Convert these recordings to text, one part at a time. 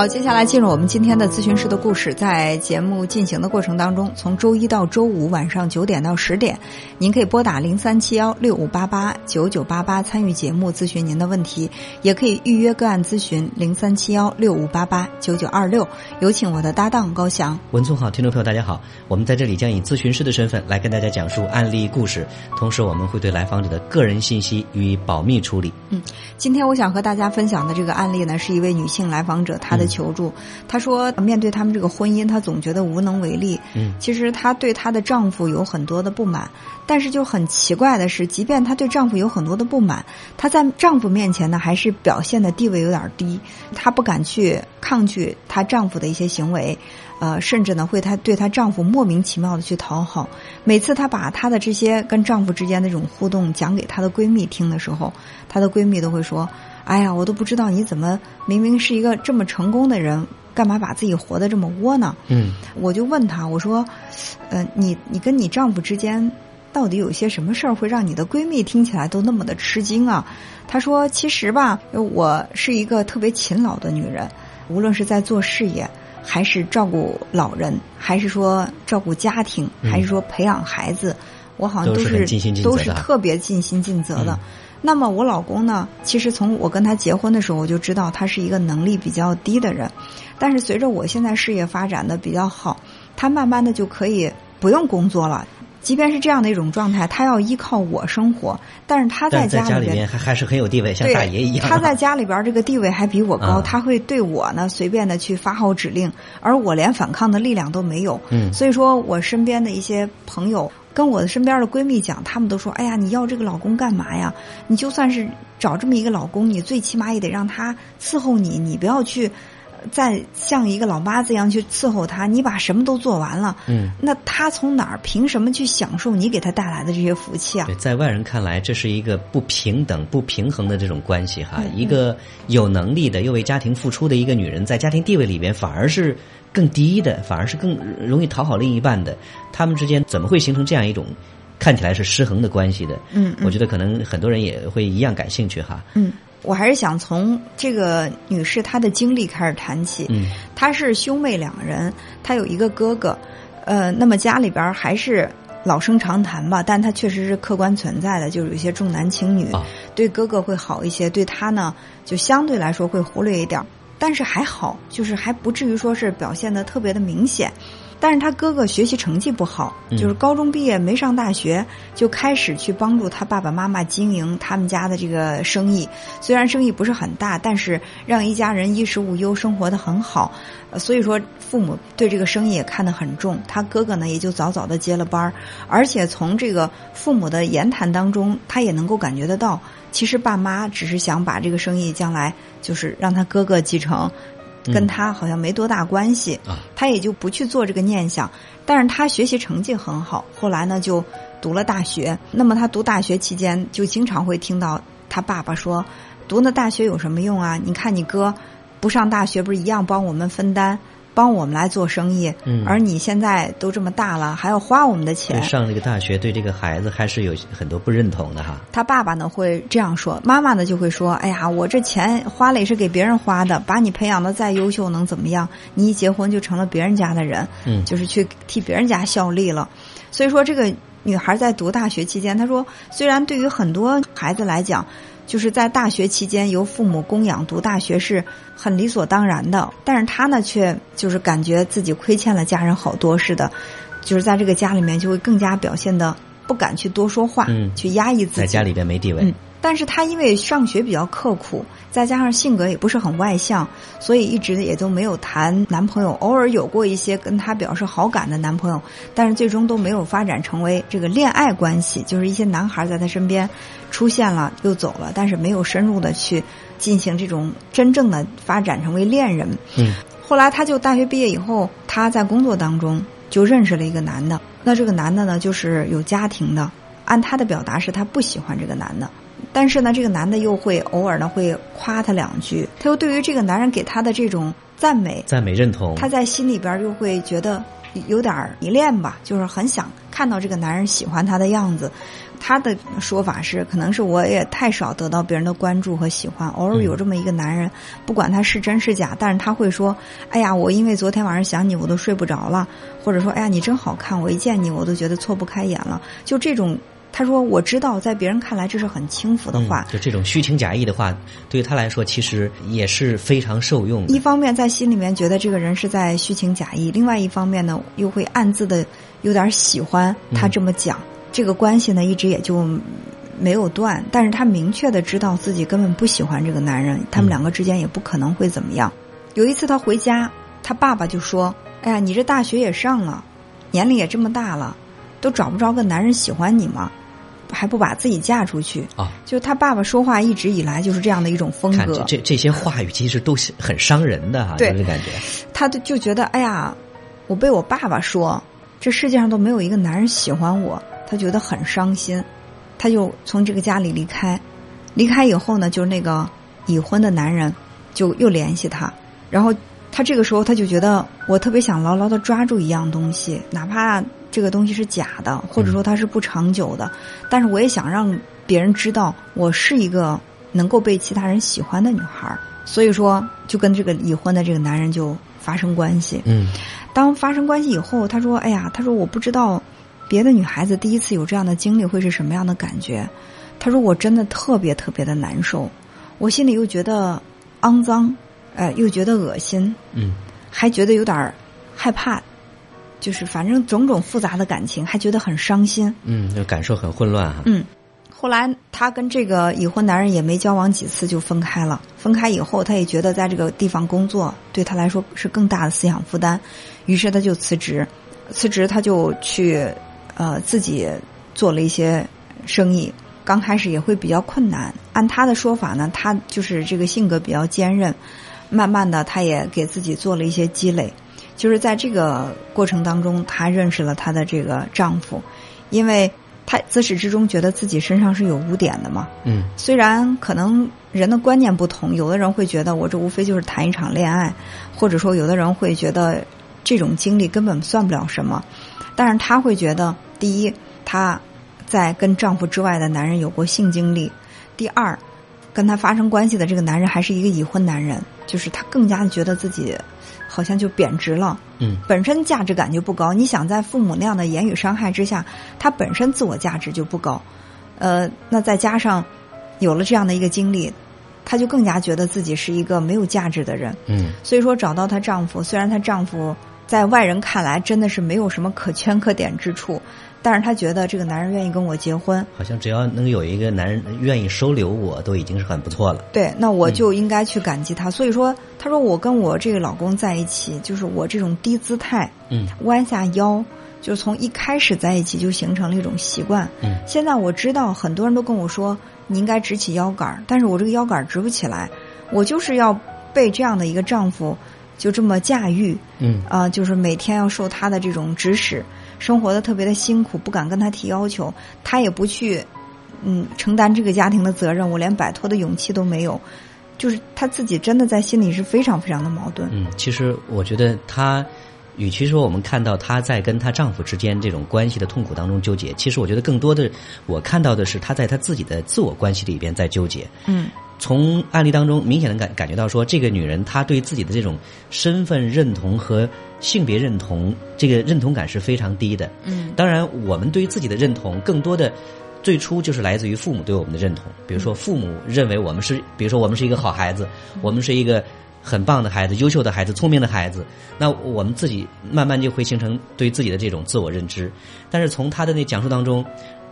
好，接下来进入我们今天的咨询师的故事。在节目进行的过程当中，从周一到周五晚上九点到十点，您可以拨打零三七幺六五八八九九八八参与节目咨询您的问题，也可以预约个案咨询零三七幺六五八八九九二六。有请我的搭档高翔。文聪好，听众朋友大家好，我们在这里将以咨询师的身份来跟大家讲述案例故事，同时我们会对来访者的个人信息予以保密处理。嗯，今天我想和大家分享的这个案例呢，是一位女性来访者，她的求助。她说，面对他们这个婚姻，她总觉得无能为力。嗯，其实她对她的丈夫有很多的不满，但是就很奇怪的是，即便她对丈夫有很多的不满，她在丈夫面前呢，还是表现的地位有点低。她不敢去抗拒她丈夫的一些行为，呃，甚至呢，会她对她丈夫莫名其妙的去讨好。每次她把她的这些跟丈夫之间的这种互动讲给她的闺蜜听的时候，她的闺蜜都会说。哎呀，我都不知道你怎么明明是一个这么成功的人，干嘛把自己活得这么窝囊？嗯，我就问她，我说，呃，你你跟你丈夫之间到底有些什么事儿会让你的闺蜜听起来都那么的吃惊啊？她说，其实吧，我是一个特别勤劳的女人，无论是在做事业，还是照顾老人，还是说照顾家庭，还是说培养孩子，我好像都是都是特别尽心尽责的。那么我老公呢？其实从我跟他结婚的时候，我就知道他是一个能力比较低的人。但是随着我现在事业发展的比较好，他慢慢的就可以不用工作了。即便是这样的一种状态，他要依靠我生活，但是他在家里边还还是很有地位，像大爷一样。他在家里边这个地位还比我高，他会对我呢随便的去发号指令，而我连反抗的力量都没有。嗯，所以说我身边的一些朋友。跟我的身边的闺蜜讲，她们都说：“哎呀，你要这个老公干嘛呀？你就算是找这么一个老公，你最起码也得让他伺候你，你不要去再像一个老妈子一样去伺候他。你把什么都做完了，嗯，那他从哪儿凭什么去享受你给他带来的这些福气啊？对，在外人看来，这是一个不平等、不平衡的这种关系哈。嗯一个有能力的又为家庭付出的一个女人，在家庭地位里边反而是。”更低的反而是更容易讨好另一半的，他们之间怎么会形成这样一种看起来是失衡的关系的？嗯，我觉得可能很多人也会一样感兴趣哈。嗯，我还是想从这个女士她的经历开始谈起。嗯，她是兄妹两人，她有一个哥哥，呃，那么家里边还是老生常谈吧，但她确实是客观存在的，就是有一些重男轻女，对哥哥会好一些，对她呢就相对来说会忽略一点。但是还好，就是还不至于说是表现的特别的明显。但是他哥哥学习成绩不好，就是高中毕业没上大学，就开始去帮助他爸爸妈妈经营他们家的这个生意。虽然生意不是很大，但是让一家人衣食无忧，生活的很好。所以说，父母对这个生意也看得很重。他哥哥呢，也就早早的接了班儿。而且从这个父母的言谈当中，他也能够感觉得到，其实爸妈只是想把这个生意将来就是让他哥哥继承。跟他好像没多大关系，他也就不去做这个念想。但是他学习成绩很好，后来呢就读了大学。那么他读大学期间，就经常会听到他爸爸说：“读那大学有什么用啊？你看你哥不上大学，不是一样帮我们分担？”帮我们来做生意，嗯，而你现在都这么大了，还要花我们的钱。上这个大学对这个孩子还是有很多不认同的哈。他爸爸呢会这样说，妈妈呢就会说：“哎呀，我这钱花了也是给别人花的，把你培养的再优秀能怎么样？你一结婚就成了别人家的人，嗯，就是去替别人家效力了。所以说，这个女孩在读大学期间，她说，虽然对于很多孩子来讲。”就是在大学期间由父母供养读大学是很理所当然的，但是他呢却就是感觉自己亏欠了家人好多似的，就是在这个家里面就会更加表现的不敢去多说话，嗯，去压抑自己，在家里边没地位。嗯，但是他因为上学比较刻苦，再加上性格也不是很外向，所以一直也都没有谈男朋友。偶尔有过一些跟他表示好感的男朋友，但是最终都没有发展成为这个恋爱关系，就是一些男孩在他身边。出现了又走了，但是没有深入的去进行这种真正的发展成为恋人。嗯，后来他就大学毕业以后，他在工作当中就认识了一个男的。那这个男的呢，就是有家庭的。按他的表达是他不喜欢这个男的，但是呢，这个男的又会偶尔呢会夸他两句，他又对于这个男人给他的这种赞美、赞美认同，他在心里边又会觉得有点迷恋吧，就是很想看到这个男人喜欢他的样子。他的说法是，可能是我也太少得到别人的关注和喜欢，偶尔有这么一个男人，不管他是真是假，但是他会说：“哎呀，我因为昨天晚上想你，我都睡不着了。”或者说：“哎呀，你真好看，我一见你我都觉得错不开眼了。”就这种。他说：“我知道，在别人看来这是很轻浮的话，就这种虚情假意的话，对于他来说其实也是非常受用。一方面在心里面觉得这个人是在虚情假意，另外一方面呢，又会暗自的有点喜欢他这么讲。这个关系呢，一直也就没有断。但是他明确的知道自己根本不喜欢这个男人，他们两个之间也不可能会怎么样。有一次他回家，他爸爸就说：‘哎呀，你这大学也上了，年龄也这么大了，都找不着个男人喜欢你吗？’”还不把自己嫁出去啊？就他爸爸说话一直以来就是这样的一种风格。这这些话语其实都是很伤人的哈，对，感觉。他就觉得哎呀，我被我爸爸说这世界上都没有一个男人喜欢我，他觉得很伤心，他就从这个家里离开。离开以后呢，就是那个已婚的男人就又联系他，然后他这个时候他就觉得我特别想牢牢的抓住一样东西，哪怕。这个东西是假的，或者说它是不长久的，但是我也想让别人知道我是一个能够被其他人喜欢的女孩所以说就跟这个已婚的这个男人就发生关系。嗯，当发生关系以后，他说：“哎呀，他说我不知道别的女孩子第一次有这样的经历会是什么样的感觉。”他说：“我真的特别特别的难受，我心里又觉得肮脏，哎，又觉得恶心，嗯，还觉得有点害怕。”就是反正种种复杂的感情，还觉得很伤心。嗯，就感受很混乱哈。嗯，后来他跟这个已婚男人也没交往几次就分开了。分开以后，他也觉得在这个地方工作对他来说是更大的思想负担，于是他就辞职。辞职他就去呃自己做了一些生意。刚开始也会比较困难。按他的说法呢，他就是这个性格比较坚韧。慢慢的，他也给自己做了一些积累。就是在这个过程当中，她认识了她的这个丈夫，因为她自始至终觉得自己身上是有污点的嘛。嗯。虽然可能人的观念不同，有的人会觉得我这无非就是谈一场恋爱，或者说有的人会觉得这种经历根本算不了什么，但是她会觉得，第一，她在跟丈夫之外的男人有过性经历；第二，跟她发生关系的这个男人还是一个已婚男人，就是她更加觉得自己。好像就贬值了，嗯，本身价值感就不高。你想在父母那样的言语伤害之下，他本身自我价值就不高，呃，那再加上有了这样的一个经历，她就更加觉得自己是一个没有价值的人，嗯。所以说找到她丈夫，虽然她丈夫在外人看来真的是没有什么可圈可点之处。但是她觉得这个男人愿意跟我结婚，好像只要能有一个男人愿意收留我，都已经是很不错了。对，那我就应该去感激他。所以说，她说我跟我这个老公在一起，就是我这种低姿态，嗯，弯下腰，就从一开始在一起就形成了一种习惯。嗯，现在我知道很多人都跟我说你应该直起腰杆，但是我这个腰杆直不起来，我就是要被这样的一个丈夫就这么驾驭。嗯，啊，就是每天要受他的这种指使。生活的特别的辛苦，不敢跟他提要求，他也不去，嗯，承担这个家庭的责任，我连摆脱的勇气都没有，就是他自己真的在心里是非常非常的矛盾。嗯，其实我觉得她，与其说我们看到她在跟她丈夫之间这种关系的痛苦当中纠结，其实我觉得更多的我看到的是她在她自己的自我关系里边在纠结。嗯。从案例当中明显的感感觉到，说这个女人她对自己的这种身份认同和性别认同，这个认同感是非常低的。嗯，当然，我们对于自己的认同，更多的最初就是来自于父母对我们的认同。比如说，父母认为我们是，比如说我们是一个好孩子，我们是一个很棒的孩子、优秀的孩子、聪明的孩子，那我们自己慢慢就会形成对自己的这种自我认知。但是从他的那讲述当中，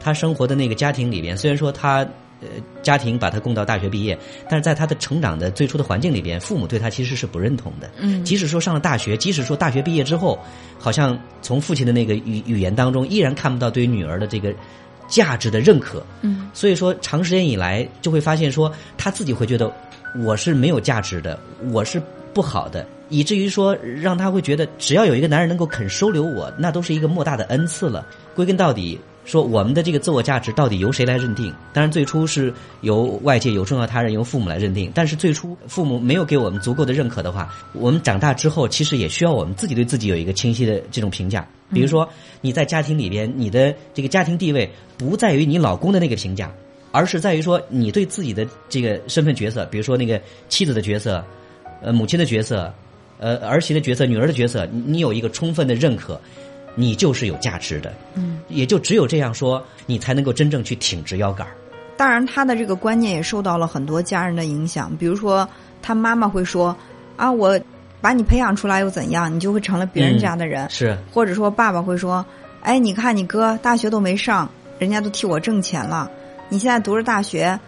他生活的那个家庭里边，虽然说他。呃，家庭把他供到大学毕业，但是在他的成长的最初的环境里边，父母对他其实是不认同的。嗯，即使说上了大学，即使说大学毕业之后，好像从父亲的那个语语言当中，依然看不到对于女儿的这个价值的认可。嗯，所以说长时间以来就会发现说，他自己会觉得我是没有价值的，我是不好的，以至于说让他会觉得，只要有一个男人能够肯收留我，那都是一个莫大的恩赐了。归根到底。说我们的这个自我价值到底由谁来认定？当然，最初是由外界、由重要他人、由父母来认定。但是最初父母没有给我们足够的认可的话，我们长大之后其实也需要我们自己对自己有一个清晰的这种评价。比如说你在家庭里边，你的这个家庭地位不在于你老公的那个评价，而是在于说你对自己的这个身份角色，比如说那个妻子的角色，呃，母亲的角色，呃，儿媳的角色、女儿的角色，你有一个充分的认可。你就是有价值的，嗯，也就只有这样说，你才能够真正去挺直腰杆儿。当然，他的这个观念也受到了很多家人的影响。比如说，他妈妈会说：“啊，我把你培养出来又怎样？你就会成了别人家的人。”是，或者说，爸爸会说：“哎，你看你哥大学都没上，人家都替我挣钱了，你现在读着大学。”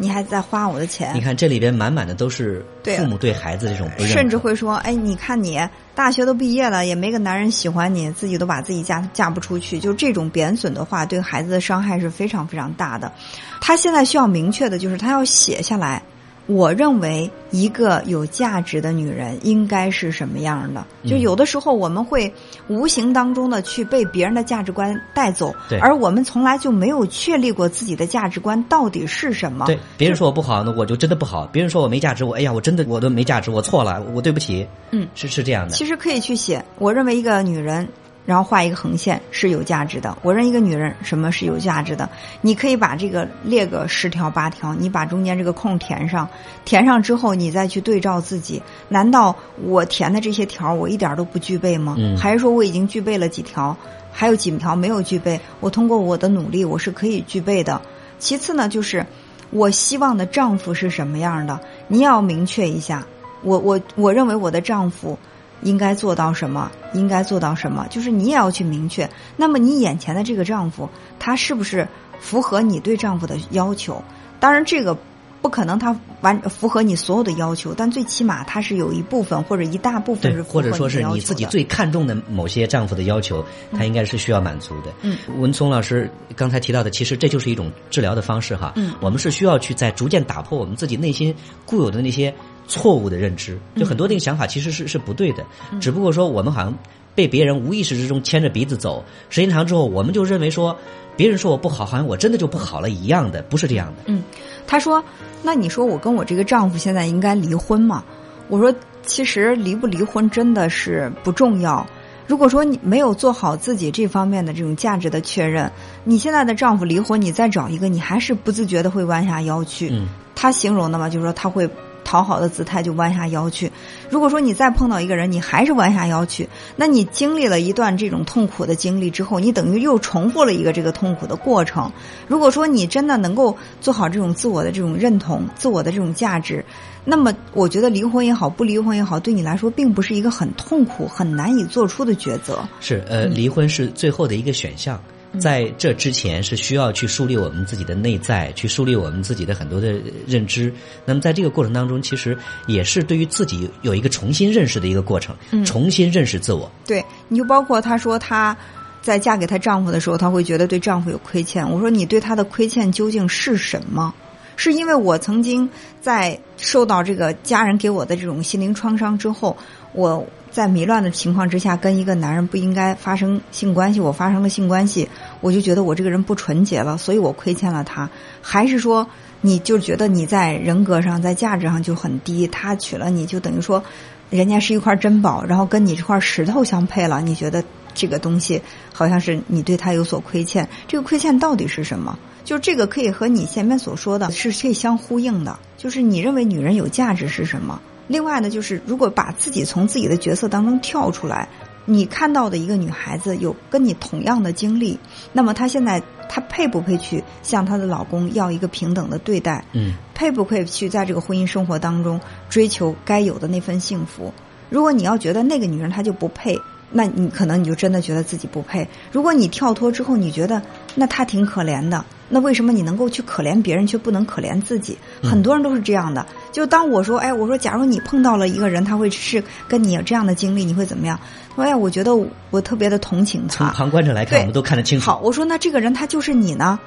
你还在花我的钱？你看这里边满满的都是父母对孩子这种不认，甚至会说：“哎，你看你大学都毕业了，也没个男人喜欢你，自己都把自己嫁嫁不出去。”就这种贬损的话，对孩子的伤害是非常非常大的。他现在需要明确的就是，他要写下来。我认为一个有价值的女人应该是什么样的？就有的时候我们会无形当中的去被别人的价值观带走，而我们从来就没有确立过自己的价值观到底是什么。对，别人说我不好，那我就真的不好；别人说我没价值，我哎呀，我真的我都没价值，我错了，我对不起。嗯，是是这样的。其实可以去写，我认为一个女人。然后画一个横线是有价值的。我认一个女人什么是有价值的？你可以把这个列个十条八条，你把中间这个空填上，填上之后你再去对照自己。难道我填的这些条我一点都不具备吗？还是说我已经具备了几条，还有几条没有具备？我通过我的努力我是可以具备的。其次呢，就是我希望的丈夫是什么样的？你要明确一下。我我我认为我的丈夫。应该做到什么？应该做到什么？就是你也要去明确。那么你眼前的这个丈夫，他是不是符合你对丈夫的要求？当然，这个不可能他完符合你所有的要求，但最起码他是有一部分或者一大部分是或者说是你自己最看重的某些丈夫的要求，他应该是需要满足的。嗯，文聪老师刚才提到的，其实这就是一种治疗的方式哈。嗯，我们是需要去在逐渐打破我们自己内心固有的那些。错误的认知，就很多这个想法其实是是不对的，只不过说我们好像被别人无意识之中牵着鼻子走，时间长之后，我们就认为说别人说我不好，好像我真的就不好了一样的，不是这样的。嗯，他说：“那你说我跟我这个丈夫现在应该离婚吗？”我说：“其实离不离婚真的是不重要。如果说你没有做好自己这方面的这种价值的确认，你现在的丈夫离婚，你再找一个，你还是不自觉的会弯下腰去。”嗯，他形容的嘛，就是说他会。讨好的姿态就弯下腰去。如果说你再碰到一个人，你还是弯下腰去，那你经历了一段这种痛苦的经历之后，你等于又重复了一个这个痛苦的过程。如果说你真的能够做好这种自我的这种认同、自我的这种价值，那么我觉得离婚也好，不离婚也好，对你来说并不是一个很痛苦、很难以做出的抉择。是，呃，离婚是最后的一个选项。在这之前是需要去树立我们自己的内在，去树立我们自己的很多的认知。那么在这个过程当中，其实也是对于自己有一个重新认识的一个过程，重新认识自我。对，你就包括她说她在嫁给她丈夫的时候，她会觉得对丈夫有亏欠。我说你对他的亏欠究竟是什么？是因为我曾经在受到这个家人给我的这种心灵创伤之后，我。在迷乱的情况之下，跟一个男人不应该发生性关系，我发生了性关系，我就觉得我这个人不纯洁了，所以我亏欠了他。还是说，你就觉得你在人格上、在价值上就很低，他娶了你就等于说，人家是一块珍宝，然后跟你这块石头相配了，你觉得这个东西好像是你对他有所亏欠。这个亏欠到底是什么？就是这个可以和你前面所说的是可以相呼应的，就是你认为女人有价值是什么？另外呢，就是如果把自己从自己的角色当中跳出来，你看到的一个女孩子有跟你同样的经历，那么她现在她配不配去向她的老公要一个平等的对待？嗯，配不配去在这个婚姻生活当中追求该有的那份幸福？如果你要觉得那个女人她就不配。那你可能你就真的觉得自己不配。如果你跳脱之后，你觉得那她挺可怜的，那为什么你能够去可怜别人，却不能可怜自己？很多人都是这样的。就当我说，哎，我说，假如你碰到了一个人，他会是跟你有这样的经历，你会怎么样？说，哎，我觉得我特别的同情他。从旁观者来看，我们都看得清楚。好，我说那这个人他就是你呢？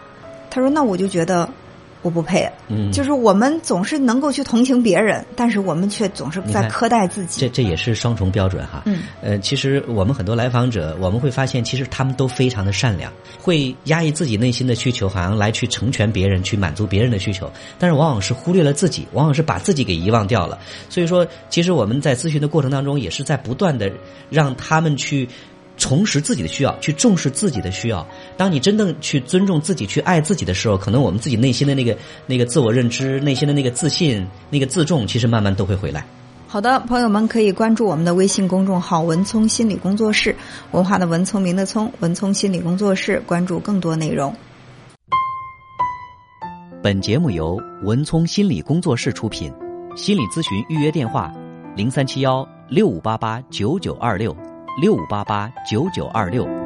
他说，那我就觉得我不配。嗯，就是我们总是能够去同情别人，但是我们却总是在苛待自己。这这也是双重标准哈。嗯，呃，其实我们很多来访者，我们会发现，其实他们都非常的善良，会压抑自己内心的需求，好像来去成全别人，去满足别人的需求，但是往往是忽略了自己，往往是把自己给遗忘掉了。所以说，其实我们在咨询的过程当中，也是在不断的让他们去。重拾自己的需要，去重视自己的需要。当你真正去尊重自己、去爱自己的时候，可能我们自己内心的那个、那个自我认知、内心的那个自信、那个自重，其实慢慢都会回来。好的，朋友们可以关注我们的微信公众号“文聪心理工作室”，文化的文，聪明的聪，文聪心理工作室，关注更多内容。本节目由文聪心理工作室出品，心理咨询预约电话：零三七幺六五八八九九二六。六五八八九九二六。